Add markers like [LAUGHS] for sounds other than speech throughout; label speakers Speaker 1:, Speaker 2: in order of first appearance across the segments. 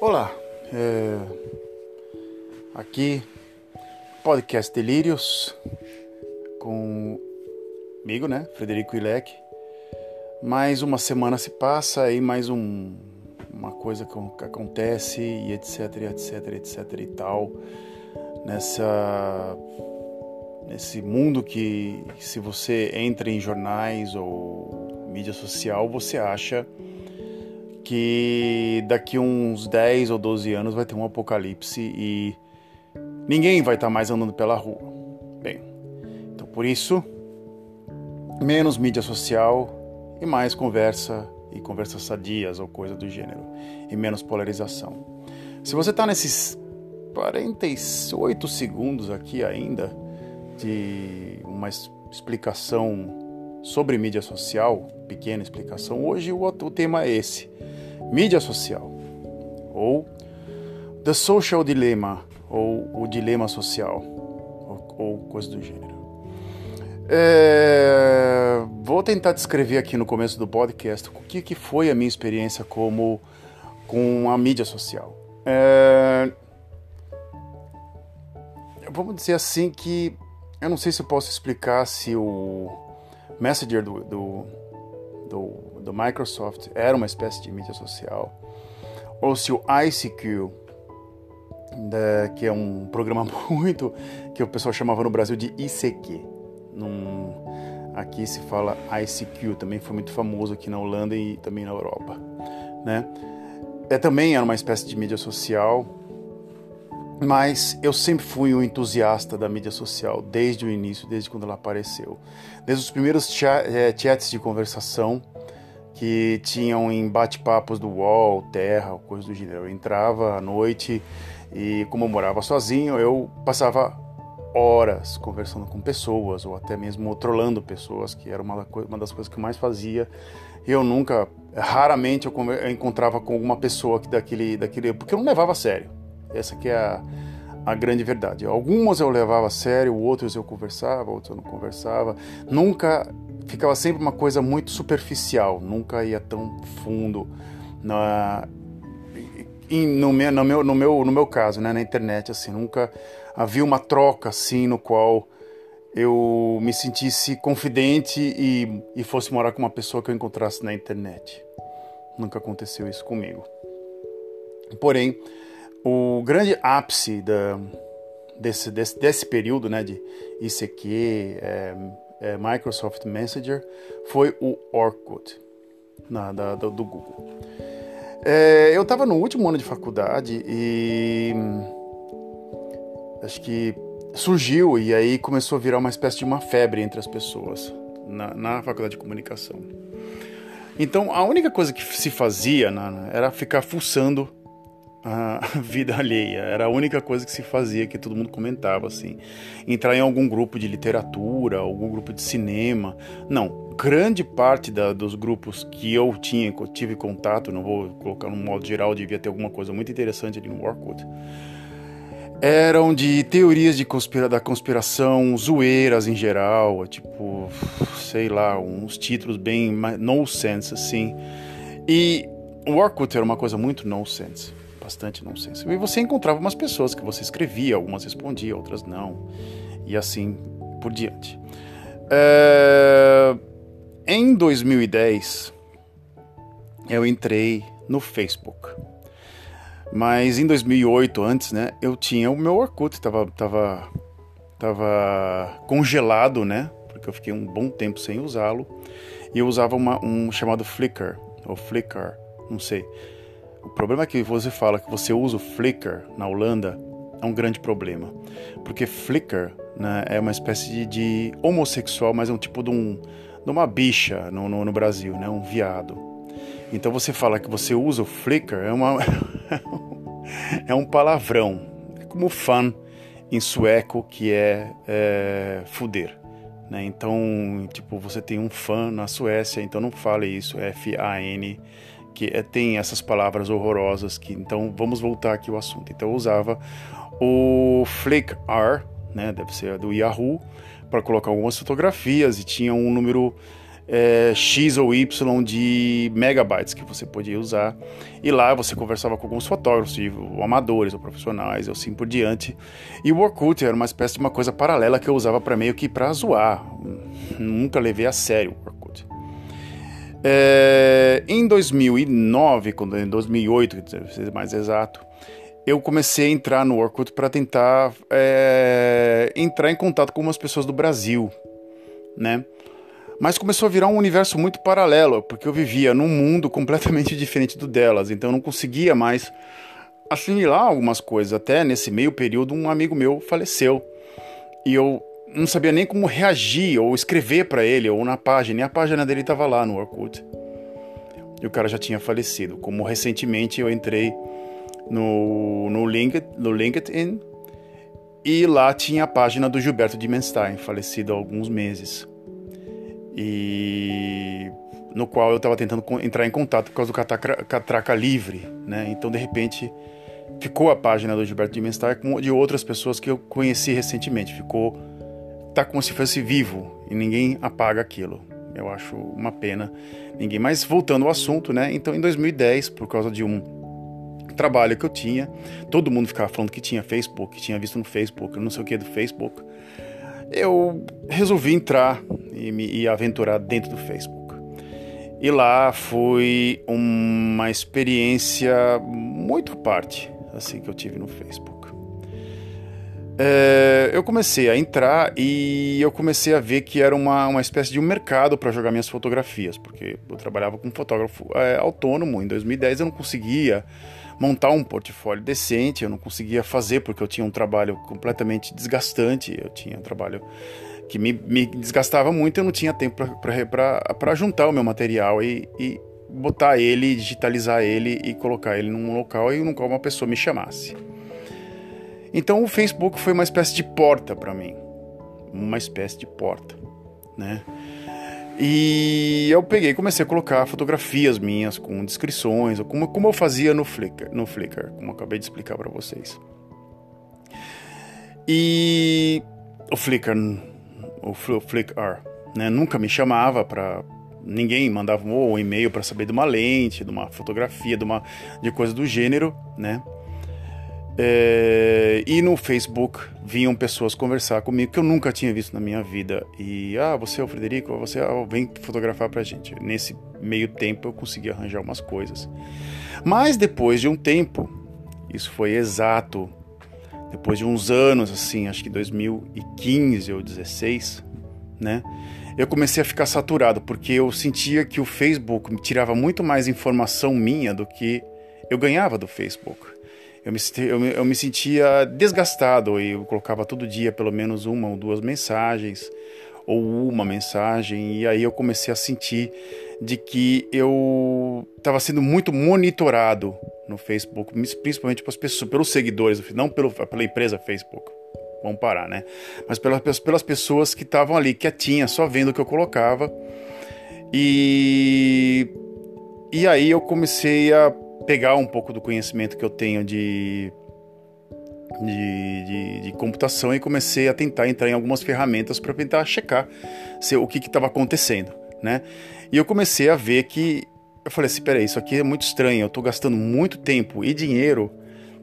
Speaker 1: Olá, é... aqui podcast Delírios comigo, né, Frederico Ilek. Mais uma semana se passa e mais um, uma coisa que acontece e etc, etc, etc e tal nessa nesse mundo que se você entra em jornais ou mídia social você acha que daqui uns 10 ou 12 anos vai ter um apocalipse e ninguém vai estar mais andando pela rua. Bem, então por isso, menos mídia social e mais conversa e conversas sadias ou coisa do gênero, e menos polarização. Se você está nesses 48 segundos aqui ainda de uma explicação sobre mídia social, pequena explicação, hoje o, o tema é esse mídia social, ou The Social Dilemma, ou o dilema social, ou, ou coisa do gênero. É, vou tentar descrever aqui no começo do podcast o que, que foi a minha experiência como com a mídia social. É, vamos dizer assim que eu não sei se eu posso explicar se o Messenger do, do, do do Microsoft era uma espécie de mídia social, ou se o ICQ, da, que é um programa [LAUGHS] muito que o pessoal chamava no Brasil de ICQ. Num, aqui se fala ICQ, também foi muito famoso aqui na Holanda e também na Europa, né? É também era uma espécie de mídia social, mas eu sempre fui um entusiasta da mídia social desde o início, desde quando ela apareceu, desde os primeiros eh, chats de conversação que tinham em bate-papos do UOL, Terra, coisa do gênero. Eu entrava à noite e, como eu morava sozinho, eu passava horas conversando com pessoas ou até mesmo trolando pessoas, que era uma, das coisas que eu mais fazia. Eu nunca, raramente eu encontrava com alguma pessoa que daquele, daquele, porque eu não levava a sério. Essa que é a, a grande verdade. Algumas eu levava a sério, outros eu conversava, outros eu não conversava. Nunca ficava sempre uma coisa muito superficial, nunca ia tão fundo na no meu, no meu, no meu, no meu caso, né, na internet, assim, nunca havia uma troca assim no qual eu me sentisse confidente e, e fosse morar com uma pessoa que eu encontrasse na internet. Nunca aconteceu isso comigo. Porém, o grande ápice da, desse, desse, desse período né, de ICQ, é, é, Microsoft Messenger foi o Orkut na, da, do, do Google. É, eu estava no último ano de faculdade e acho que surgiu e aí começou a virar uma espécie de uma febre entre as pessoas na, na faculdade de comunicação. Então a única coisa que se fazia na, era ficar fuçando a [LAUGHS] vida alheia. Era a única coisa que se fazia, que todo mundo comentava, assim. Entrar em algum grupo de literatura, algum grupo de cinema. Não, grande parte da, dos grupos que eu tinha, que eu tive contato, não vou colocar no modo geral, devia ter alguma coisa muito interessante ali no Orkut, eram de teorias de conspira, da conspiração, zoeiras em geral, tipo, sei lá, uns títulos bem no sense, assim. E o Orkut era uma coisa muito no sense bastante nonsense. E você encontrava umas pessoas que você escrevia, algumas respondia, outras não, e assim por diante. É... Em 2010, eu entrei no Facebook. Mas em 2008, antes, né, eu tinha o meu Orkut, tava, tava, tava congelado, né, porque eu fiquei um bom tempo sem usá-lo. E eu usava uma, um chamado Flickr, ou Flickr, não sei o problema é que você fala que você usa o Flickr na Holanda é um grande problema. Porque Flickr né, é uma espécie de, de, homossexual, mas é um tipo de, um, de uma bicha no, no, no, Brasil, né, um viado. Então você fala que você usa o Flickr é, uma, [LAUGHS] é um palavrão. É como fan em sueco, que é, é fuder. Né? Então, tipo, você tem um fã na Suécia, então não fale isso, F-A-N é, tem essas palavras horrorosas que então vamos voltar aqui ao assunto. Então eu usava o Flickr, né, deve ser do Yahoo, para colocar algumas fotografias e tinha um número é, X ou Y de megabytes que você podia usar. E lá você conversava com alguns fotógrafos, ou amadores ou profissionais, ou assim por diante. E o Orkut era uma espécie de uma coisa paralela que eu usava para meio que para zoar. Nunca levei a sério o Orkut. É, em 2009, quando em 2008, para ser mais exato, eu comecei a entrar no Orkut para tentar é, entrar em contato com umas pessoas do Brasil, né? Mas começou a virar um universo muito paralelo, porque eu vivia num mundo [LAUGHS] completamente diferente do delas, então eu não conseguia mais assimilar algumas coisas. Até nesse meio período, um amigo meu faleceu e eu não sabia nem como reagir ou escrever para ele ou na página, e a página dele estava lá no Orkut. E o cara já tinha falecido. Como recentemente eu entrei no, no, LinkedIn, no LinkedIn e lá tinha a página do Gilberto Dimenstein, falecido há alguns meses e no qual eu estava tentando entrar em contato por causa do Catraca, Catraca Livre, né? Então, de repente, ficou a página do Gilberto Dimenstar com de outras pessoas que eu conheci recentemente. Ficou, tá como se fosse vivo e ninguém apaga aquilo. Eu acho uma pena ninguém. Mas voltando ao assunto, né? Então, em 2010, por causa de um trabalho que eu tinha, todo mundo ficava falando que tinha Facebook, que tinha visto no Facebook, não sei o que do Facebook eu resolvi entrar e me e aventurar dentro do Facebook. E lá foi uma experiência muito parte assim que eu tive no Facebook. É, eu comecei a entrar e eu comecei a ver que era uma, uma espécie de um mercado para jogar minhas fotografias, porque eu trabalhava como fotógrafo é, autônomo. Em 2010 eu não conseguia montar um portfólio decente, eu não conseguia fazer porque eu tinha um trabalho completamente desgastante, eu tinha um trabalho que me, me desgastava muito, eu não tinha tempo para juntar o meu material e, e botar ele, digitalizar ele e colocar ele num local e no qual uma pessoa me chamasse. Então o Facebook foi uma espécie de porta para mim, uma espécie de porta, né? E eu peguei comecei a colocar fotografias minhas com descrições, como, como eu fazia no Flickr, no Flickr, como eu acabei de explicar para vocês. E o Flickr, o Flickr, né, nunca me chamava para ninguém mandava um e-mail para saber de uma lente, de uma fotografia, de uma de coisa do gênero, né? É, e no Facebook vinham pessoas conversar comigo que eu nunca tinha visto na minha vida. E, ah, você é o Frederico, você ah, vem fotografar pra gente. Nesse meio tempo eu consegui arranjar umas coisas. Mas depois de um tempo, isso foi exato, depois de uns anos, assim, acho que 2015 ou 2016, né? Eu comecei a ficar saturado, porque eu sentia que o Facebook me tirava muito mais informação minha do que eu ganhava do Facebook eu me, eu, eu me sentia desgastado e eu colocava todo dia pelo menos uma ou duas mensagens ou uma mensagem e aí eu comecei a sentir de que eu estava sendo muito monitorado no Facebook, principalmente pelas pessoas, pelos seguidores, não pelo, pela empresa Facebook. Vamos parar, né? Mas pelas, pelas pessoas que estavam ali quietinhas, só vendo o que eu colocava. E e aí eu comecei a pegar um pouco do conhecimento que eu tenho de, de, de, de computação e comecei a tentar entrar em algumas ferramentas para tentar checar se, o que estava acontecendo, né? E eu comecei a ver que eu falei assim, peraí, isso aqui é muito estranho, eu estou gastando muito tempo e dinheiro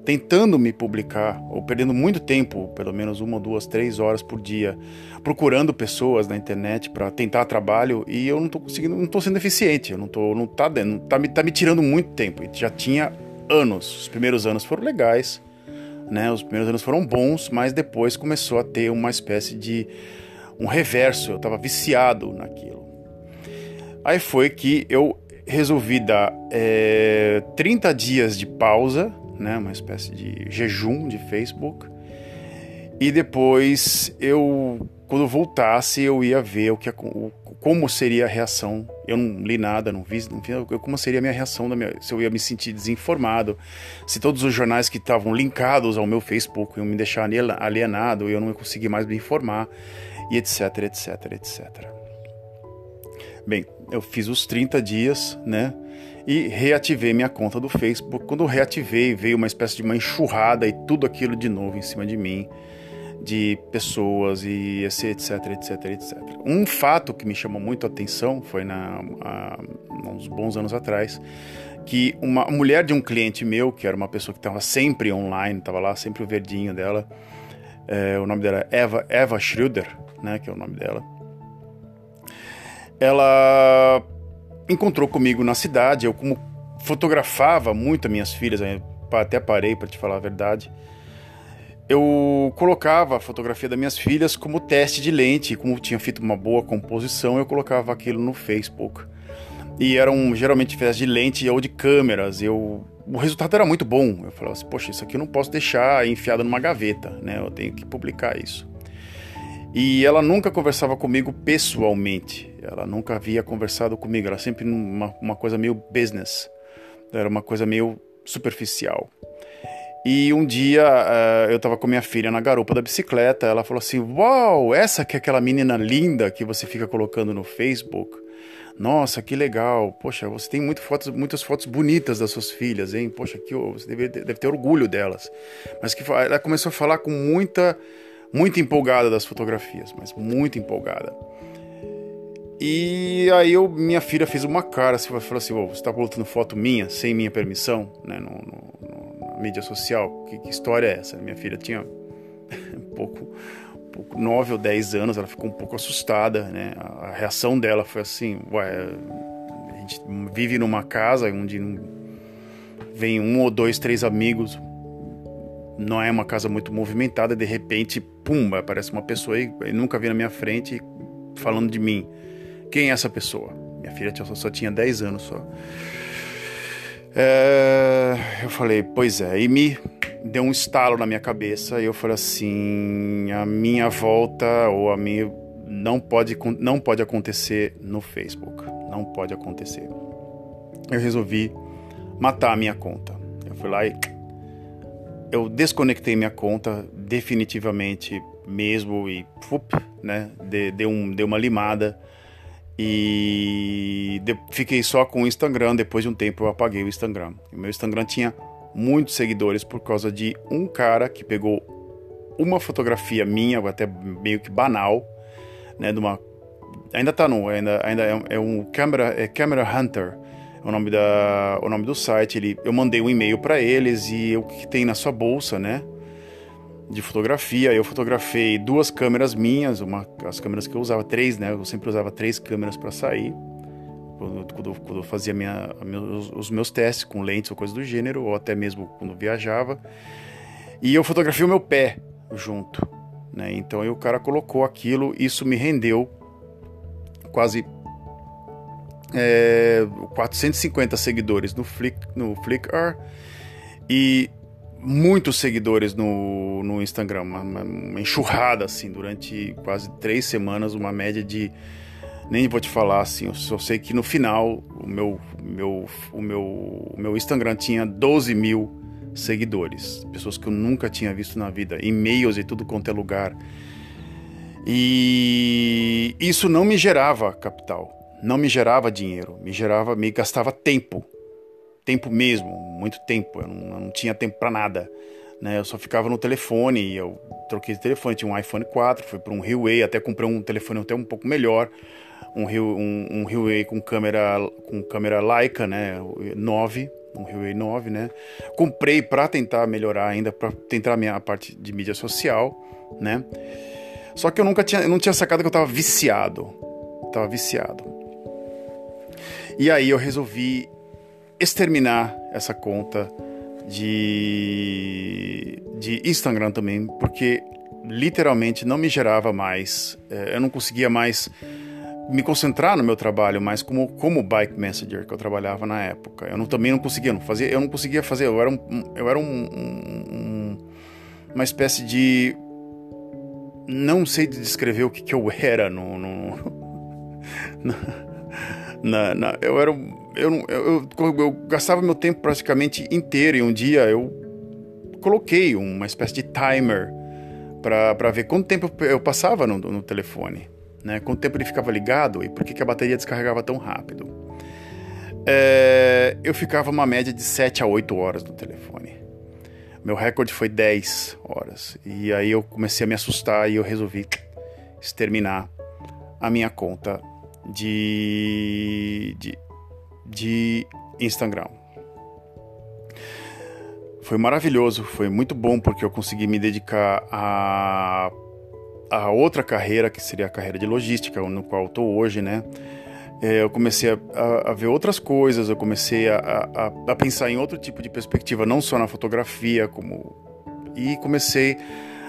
Speaker 1: tentando me publicar, ou perdendo muito tempo, pelo menos uma, duas, três horas por dia, procurando pessoas na internet para tentar trabalho e eu não estou conseguindo, não estou sendo eficiente, eu não tô, não tá, não tá, me, tá me tirando muito tempo. E já tinha anos, os primeiros anos foram legais, né? Os primeiros anos foram bons, mas depois começou a ter uma espécie de um reverso, eu estava viciado naquilo. Aí foi que eu resolvi dar é, eh, 30 dias de pausa né, uma espécie de jejum de Facebook. E depois eu, quando voltasse, eu ia ver o que, como seria a reação. Eu não li nada, não vi, não vi como seria a minha reação, minha, se eu ia me sentir desinformado, se todos os jornais que estavam linkados ao meu Facebook iam me deixar alienado, eu não ia conseguir mais me informar, e etc, etc, etc. Bem, eu fiz os 30 dias, né? E reativei minha conta do Facebook. Quando reativei, veio uma espécie de uma enxurrada e tudo aquilo de novo em cima de mim, de pessoas e etc, etc, etc. Um fato que me chamou muito a atenção foi na, uns bons anos atrás, que uma mulher de um cliente meu, que era uma pessoa que estava sempre online, estava lá sempre o verdinho dela, é, o nome dela é Eva, Eva Schroeder, né, que é o nome dela, ela encontrou comigo na cidade, eu como fotografava muito as minhas filhas, até parei para te falar a verdade, eu colocava a fotografia das minhas filhas como teste de lente, como tinha feito uma boa composição, eu colocava aquilo no Facebook. E eram geralmente festas de lente ou de câmeras. Eu, o resultado era muito bom. Eu falava assim, poxa, isso aqui eu não posso deixar enfiado numa gaveta, né? Eu tenho que publicar isso. E ela nunca conversava comigo pessoalmente. Ela nunca havia conversado comigo. Era sempre uma, uma coisa meio business. Era uma coisa meio superficial. E um dia uh, eu tava com minha filha na garupa da bicicleta, ela falou assim: Uau, essa que é aquela menina linda que você fica colocando no Facebook. Nossa, que legal. Poxa, você tem muito fotos, muitas fotos bonitas das suas filhas, hein? Poxa, que você deve, deve ter orgulho delas. Mas que ela começou a falar com muita, muito empolgada das fotografias, mas muito empolgada. E aí eu, minha filha fez uma cara, assim, falou assim, oh, você está botando foto minha, sem minha permissão, né, no, no, na mídia social, que, que, história é essa? Minha filha tinha um [LAUGHS] pouco, um pouco, 9 ou 10 anos, ela ficou um pouco assustada, né, a, a reação dela foi assim, ué, a gente vive numa casa onde vem um ou dois, três amigos, não é uma casa muito movimentada, de repente, pum, aparece uma pessoa aí, nunca vi na minha frente falando de mim. Quem é essa pessoa? Minha filha só tinha 10 anos só. É, eu falei, pois é, e me deu um estalo na minha cabeça e eu falei assim, a minha volta ou a minha não pode não pode acontecer no Facebook, não pode acontecer. Eu resolvi matar a minha conta. Eu fui lá e eu desconectei minha conta definitivamente mesmo e fup, né, deu, um, deu uma limada e de, fiquei só com o Instagram. Depois de um tempo eu apaguei o Instagram. O meu Instagram tinha muitos seguidores por causa de um cara que pegou uma fotografia minha, até meio que banal, né, de uma ainda tá no, ainda, ainda é, é um camera, é Camera Hunter, o nome da, o nome do site. Ele, eu mandei um e-mail para eles e o que tem na sua bolsa, né? de fotografia. Eu fotografei duas câmeras minhas, uma, as câmeras que eu usava, três, né? Eu sempre usava três câmeras para sair. Quando, quando, quando, eu fazia minha, meus, os meus testes com lentes ou coisa do gênero, ou até mesmo quando viajava. E eu fotografei o meu pé junto. Né? Então o cara colocou aquilo, isso me rendeu quase é, 450 seguidores no, Flick, no Flickr e muitos seguidores no, no Instagram, uma, uma, enxurrada assim, durante quase três semanas, uma média de. Nem vou te falar assim, eu só sei que no final o meu, meu, o meu, o meu Instagram tinha 12 mil seguidores, pessoas que eu nunca tinha visto na vida, e-mails e tudo quanto é lugar. E isso não me gerava capital, não me gerava dinheiro, me gerava, me gastava tempo tempo mesmo, muito tempo. Eu não, eu não tinha tempo para nada. Né? Eu só ficava no telefone e eu troquei de telefone. Tinha um iPhone 4, fui para um Huawei, até comprei um telefone até um pouco melhor. Um, um, um Huawei com câmera, com câmera Leica, né? 9, um Huawei 9, né? Comprei para tentar melhorar ainda, para tentar a minha parte de mídia social, né? Só que eu nunca tinha, eu não tinha sacado que eu tava viciado. tava viciado. E aí eu resolvi exterminar essa conta de, de Instagram também, porque literalmente não me gerava mais, é, eu não conseguia mais me concentrar no meu trabalho mais como como bike messenger que eu trabalhava na época. Eu não, também não conseguia, não fazia, eu não conseguia fazer. Eu era um, eu era um, um, uma espécie de não sei descrever o que, que eu [LAUGHS] era no, no na, na, eu era eu, eu, eu, eu gastava meu tempo praticamente inteiro e um dia eu coloquei uma espécie de timer para ver quanto tempo eu passava no, no telefone, né? Quanto tempo ele ficava ligado e por que, que a bateria descarregava tão rápido. É, eu ficava uma média de 7 a 8 horas no telefone. Meu recorde foi 10 horas. E aí eu comecei a me assustar e eu resolvi exterminar a minha conta de, de, de Instagram. Foi maravilhoso, foi muito bom porque eu consegui me dedicar a, a outra carreira, que seria a carreira de logística, no qual estou hoje, né? É, eu comecei a, a, a, ver outras coisas, eu comecei a, a, pensar em outro tipo de perspectiva, não só na fotografia, como e comecei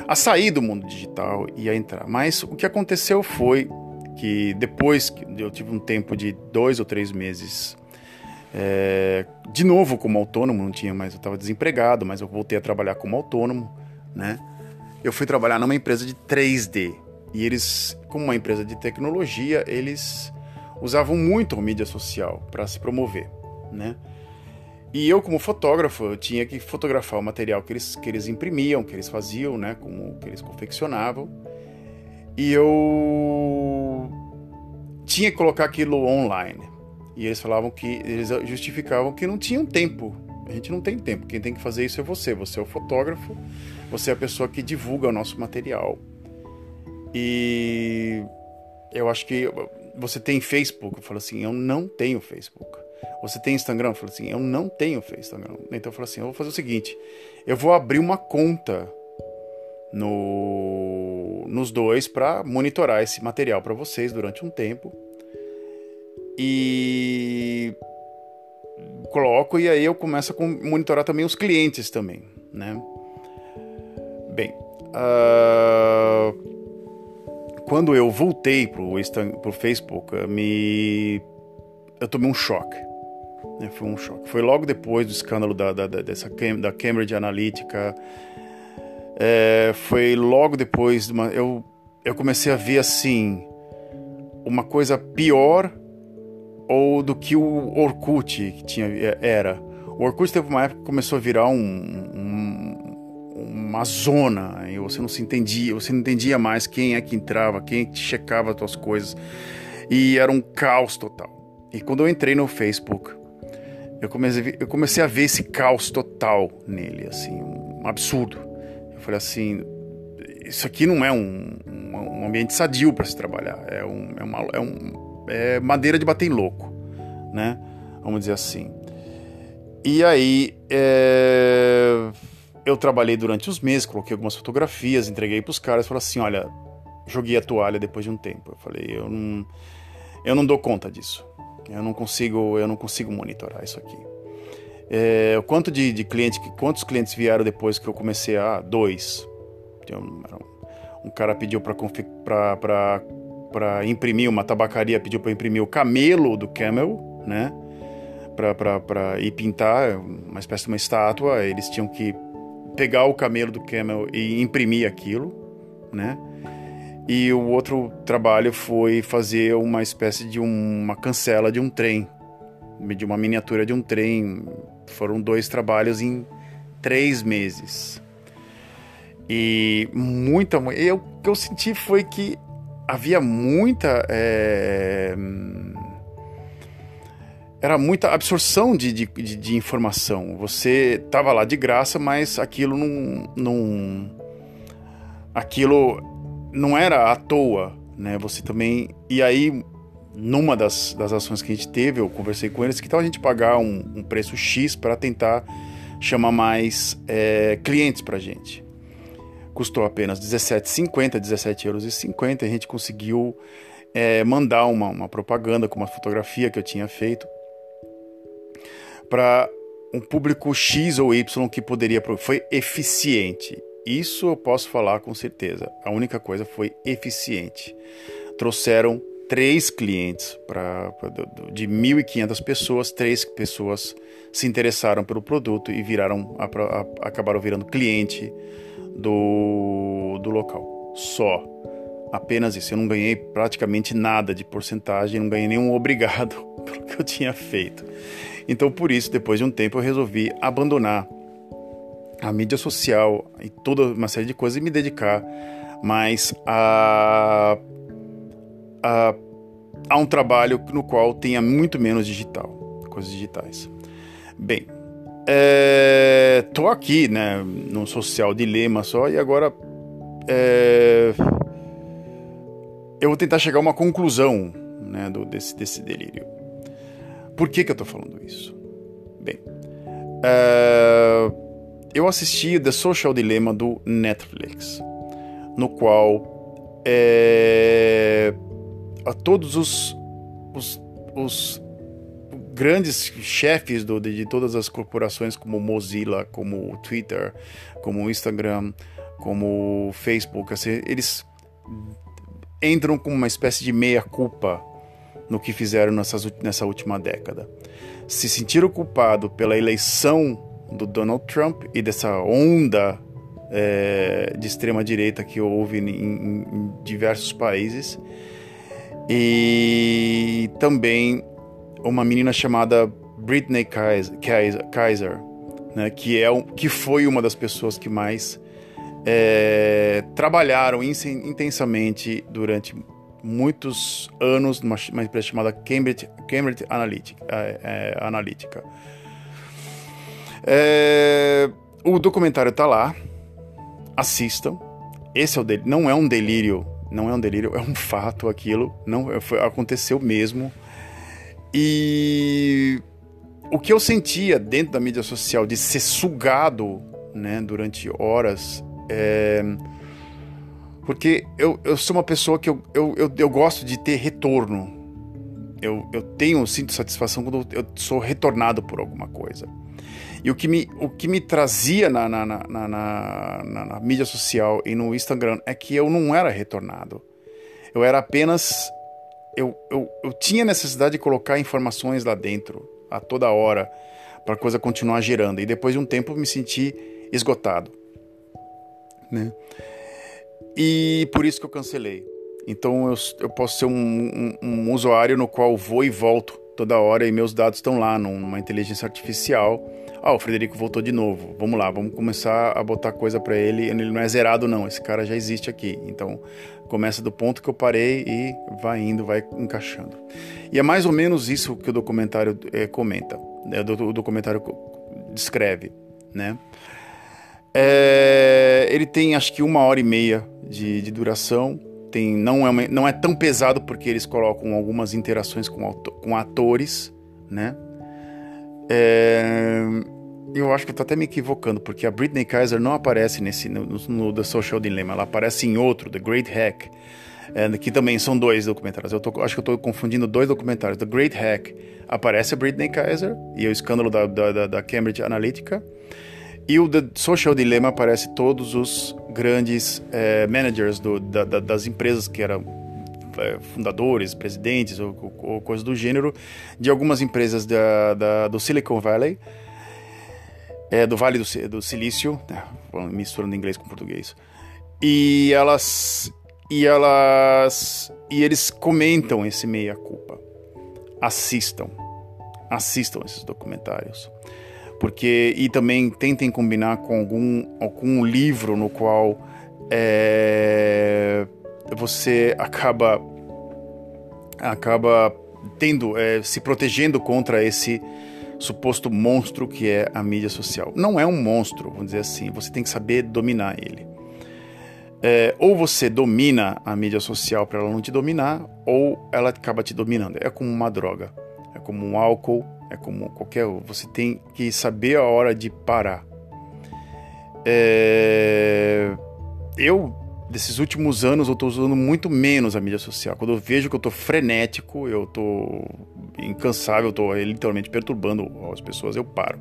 Speaker 1: a sair do mundo digital e a entrar. Mas o que aconteceu foi que depois eu tive um tempo de dois ou três meses é, de novo como autônomo, não tinha mais, eu estava desempregado, mas eu voltei a trabalhar como autônomo, né? Eu fui trabalhar numa empresa de 3D e eles, como uma empresa de tecnologia, eles usavam muito a mídia social para se promover, né? E eu, como fotógrafo, eu tinha que fotografar o material que eles, que eles imprimiam, que eles faziam, né? Como que eles confeccionavam. E eu tinha que colocar aquilo online. E eles falavam que eles justificavam que não tinham tempo. A gente não tem tempo. Quem tem que fazer isso é você. Você é o fotógrafo, você é a pessoa que divulga o nosso material. E eu acho que você tem Facebook. Eu falo assim, eu não tenho Facebook. Você tem Instagram? Eu falo assim, eu não tenho Instagram. Então eu falo assim, eu vou fazer o seguinte, eu vou abrir uma conta no, nos dois para monitorar esse material para vocês durante um tempo e coloco e aí eu começo a monitorar também os clientes também, né? Bem, uh, quando eu voltei pro, pro Facebook, me eu tomei um choque. Né? Foi um choque. Foi logo depois do escândalo da, da, dessa, da Cambridge Analytica. É, foi logo depois. De uma, eu, eu comecei a ver assim uma coisa pior ou do que o Orkut que tinha, é, era. O Orkut teve uma época que começou a virar um, um, uma zona, e você não se entendia, você não entendia mais quem é que entrava, quem é checava as tuas coisas, e era um caos total. E quando eu entrei no Facebook, eu comecei, eu comecei a ver esse caos total nele, assim, um absurdo. Eu falei assim, isso aqui não é um, um, um ambiente sadio para se trabalhar, é, um, é, uma, é um é, madeira de bater em louco, né? Vamos dizer assim. E aí é, eu trabalhei durante os meses, coloquei algumas fotografias, entreguei para os caras, falei assim, olha, joguei a toalha depois de um tempo. Eu falei, eu não, eu não dou conta disso. Eu não consigo, eu não consigo monitorar isso aqui. É, quanto de, de cliente, quantos clientes vieram depois que eu comecei a dois? Um, um cara pediu para para imprimir, uma tabacaria pediu para imprimir o camelo do Camel, né? Para ir pintar uma espécie de uma estátua, eles tinham que pegar o camelo do Camel e imprimir aquilo, né? E o outro trabalho foi fazer uma espécie de uma cancela de um trem, de uma miniatura de um trem. Foram dois trabalhos em três meses. E muita. Eu, o que eu senti foi que havia muita. É, era muita absorção de, de, de, informação. Você estava lá de graça, mas aquilo não, não. Aquilo não era à toa, né? Você também. E aí, numa das, das ações que a gente teve, eu conversei com eles que tal a gente pagar um, um preço X para tentar chamar mais é, clientes para gente custou apenas 17,50, 17 euros e 50. A gente conseguiu é, mandar uma, uma propaganda com uma fotografia que eu tinha feito para um público X ou Y que poderia. Foi eficiente. Isso eu posso falar com certeza. A única coisa foi eficiente. Trouxeram três clientes para de 1.500 pessoas, três pessoas se interessaram pelo produto e viraram acabaram virando cliente do, do local. Só. Apenas isso. Eu não ganhei praticamente nada de porcentagem, não ganhei nenhum obrigado [LAUGHS] pelo que eu tinha feito. Então, por isso, depois de um tempo, eu resolvi abandonar a mídia social e toda uma série de coisas e me dedicar mais a, a, a um trabalho no qual tenha muito menos digital, coisas digitais. Bem, é, tô aqui, né, no social dilema só e agora é, eu vou tentar chegar a uma conclusão, né, do, desse, desse delírio. Por que que eu tô falando isso? Bem, é, eu assisti The Social Dilemma do Netflix, no qual é, a todos os, os, os grandes chefes do, de, de, todas as corporações, como Mozilla, como Twitter, como Instagram, como Facebook, assim, eles entram com uma espécie de meia-culpa no que fizeram nessas, nessa última década. Se sentiram culpados pela eleição do Donald Trump e dessa onda é, de extrema direita que houve em, em diversos países e também uma menina chamada Britney Kaiser, né, que, é, que foi uma das pessoas que mais é, trabalharam intensamente durante muitos anos numa uma empresa chamada Cambridge, Cambridge Analytica. É, é, Analytica. É, o documentário está lá, assistam. Esse é o não é um delírio, não é um delírio, é um fato aquilo, não foi, aconteceu mesmo. E o que eu sentia dentro da mídia social de ser sugado né, durante horas. É... Porque eu, eu sou uma pessoa que eu, eu, eu, eu gosto de ter retorno. Eu, eu tenho, sinto satisfação quando eu sou retornado por alguma coisa. E o que me, o que me trazia na, na, na, na mídia social e no Instagram é que eu não era retornado. Eu era apenas eu, eu, eu tinha necessidade de colocar informações lá dentro a toda hora para a coisa continuar girando. E depois de um tempo me senti esgotado. Né? E por isso que eu cancelei. Então eu, eu posso ser um, um, um usuário no qual vou e volto toda hora e meus dados estão lá numa inteligência artificial. Ah, o Frederico voltou de novo. Vamos lá, vamos começar a botar coisa para ele. Ele não é zerado não, esse cara já existe aqui. Então começa do ponto que eu parei e vai indo, vai encaixando. E é mais ou menos isso que o documentário é, comenta, né? o documentário descreve, né? É, ele tem acho que uma hora e meia de, de duração. Tem, não, é uma, não é tão pesado porque eles colocam algumas interações com, com atores, né? É, eu acho que eu tô até me equivocando, porque a Britney Kaiser não aparece nesse no, no The Social Dilemma, ela aparece em outro, The Great Hack, é, que também são dois documentários. Eu tô, acho que eu estou confundindo dois documentários. The Great Hack aparece a Britney Kaiser e o escândalo da, da, da Cambridge Analytica. E o The Social Dilemma aparece todos os grandes é, managers do, da, da, das empresas que eram é, fundadores, presidentes ou, ou, coisas do gênero de algumas empresas da, do Silicon Valley, é, do Vale do, do Silício, né, misturando inglês com português. E elas e elas e eles comentam esse meia culpa. Assistam, assistam esses documentários porque e também tentem combinar com algum, algum livro no qual é, você acaba acaba tendo é, se protegendo contra esse suposto monstro que é a mídia social. Não é um monstro, vamos dizer assim. Você tem que saber dominar ele. É, ou você domina a mídia social para ela não te dominar, ou ela acaba te dominando. É como uma droga, é como um álcool, é como qualquer. Você tem que saber a hora de parar. É... Eu, desses últimos anos, eu estou usando muito menos a mídia social. Quando eu vejo que eu estou frenético, eu estou incansável, estou literalmente perturbando as pessoas, eu paro.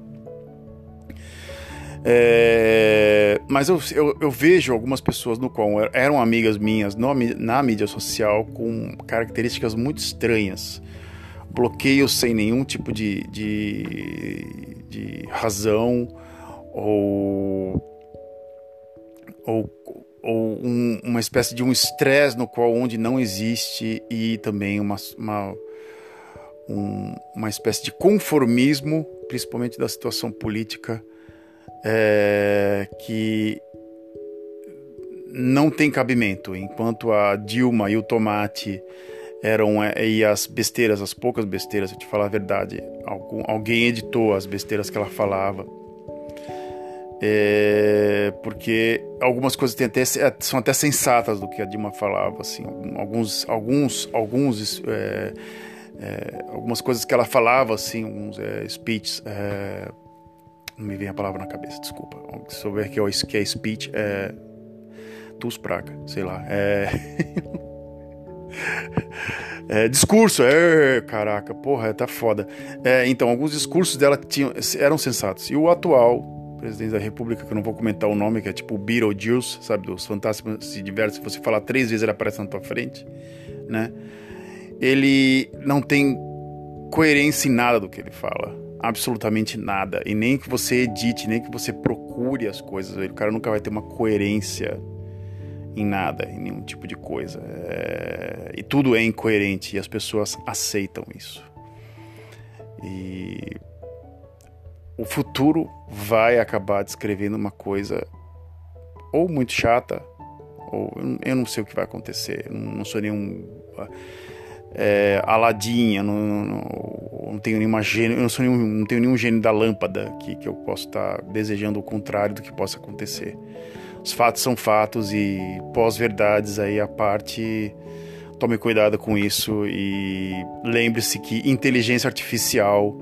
Speaker 1: É... Mas eu, eu, eu, vejo algumas pessoas no qual eram amigas minhas no, na mídia social com características muito estranhas bloqueio sem nenhum tipo de, de, de razão ou, ou, ou um, uma espécie de um estresse no qual onde não existe e também uma, uma, um, uma espécie de conformismo, principalmente da situação política, é, que não tem cabimento, enquanto a Dilma e o Tomate eram é, e as besteiras, as poucas besteiras, se eu te falar a verdade, algum, alguém editou as besteiras que ela falava. É, porque algumas coisas até, é, são até sensatas do que a Dilma falava, assim, alguns, alguns, alguns, é, é, algumas coisas que ela falava, assim, alguns é, speeches, é, não me vem a palavra na cabeça, desculpa. Se souber que é, que é speech, é tus praga, sei lá, é [LAUGHS] É, discurso, é, caraca, porra, tá foda. É, então, alguns discursos dela tinham, eram sensatos. E o atual presidente da República, que eu não vou comentar o nome, que é tipo Beetlejuice, sabe, dos Fantásticos se diverte, se você falar três vezes ele aparece na tua frente, né? Ele não tem coerência em nada do que ele fala. Absolutamente nada. E nem que você edite, nem que você procure as coisas. O cara nunca vai ter uma coerência em nada, em nenhum tipo de coisa. É... E tudo é incoerente e as pessoas aceitam isso. E o futuro vai acabar descrevendo uma coisa ou muito chata, ou eu não sei o que vai acontecer. Eu não sou nenhum é, Aladinha, não, não, não, tenho nenhuma gênio, não, sou nenhum, não tenho nenhum gênio da lâmpada que, que eu possa estar desejando o contrário do que possa acontecer. Os fatos são fatos e pós-verdades aí a parte. Tome cuidado com isso e lembre-se que inteligência artificial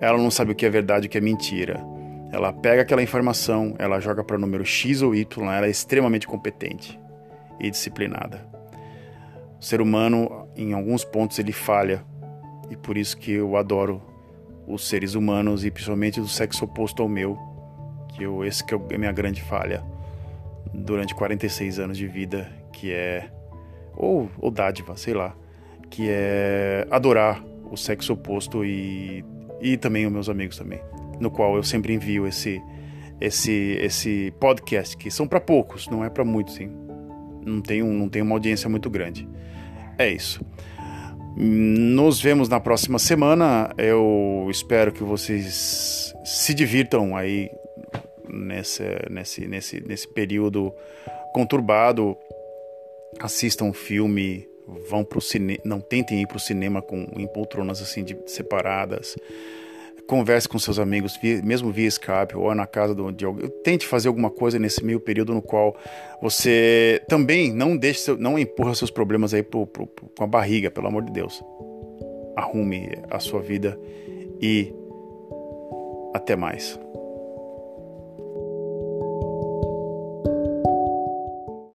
Speaker 1: ela não sabe o que é verdade e o que é mentira. Ela pega aquela informação, ela joga para o número X ou Y, ela é extremamente competente e disciplinada. O ser humano, em alguns pontos, ele falha e por isso que eu adoro os seres humanos e principalmente do sexo oposto ao meu, que eu, esse que é a minha grande falha durante 46 anos de vida, que é ou, ou dádiva, sei lá, que é adorar o sexo oposto e, e também os meus amigos também, no qual eu sempre envio esse esse esse podcast que são para poucos, não é para muitos, sim. Não tem um, não tem uma audiência muito grande. É isso. Nos vemos na próxima semana. Eu espero que vocês se divirtam aí nesse, nesse, nesse, nesse período conturbado, assistam um filme, vão pro cinema, não tentem ir para o cinema com em poltronas assim de, separadas. Converse com seus amigos, mesmo via Skype ou na casa de alguém. Tente fazer alguma coisa nesse meio período no qual você também não deixe, seu, não empurra seus problemas aí pro, pro, pro, com a barriga, pelo amor de Deus. Arrume a sua vida e até mais.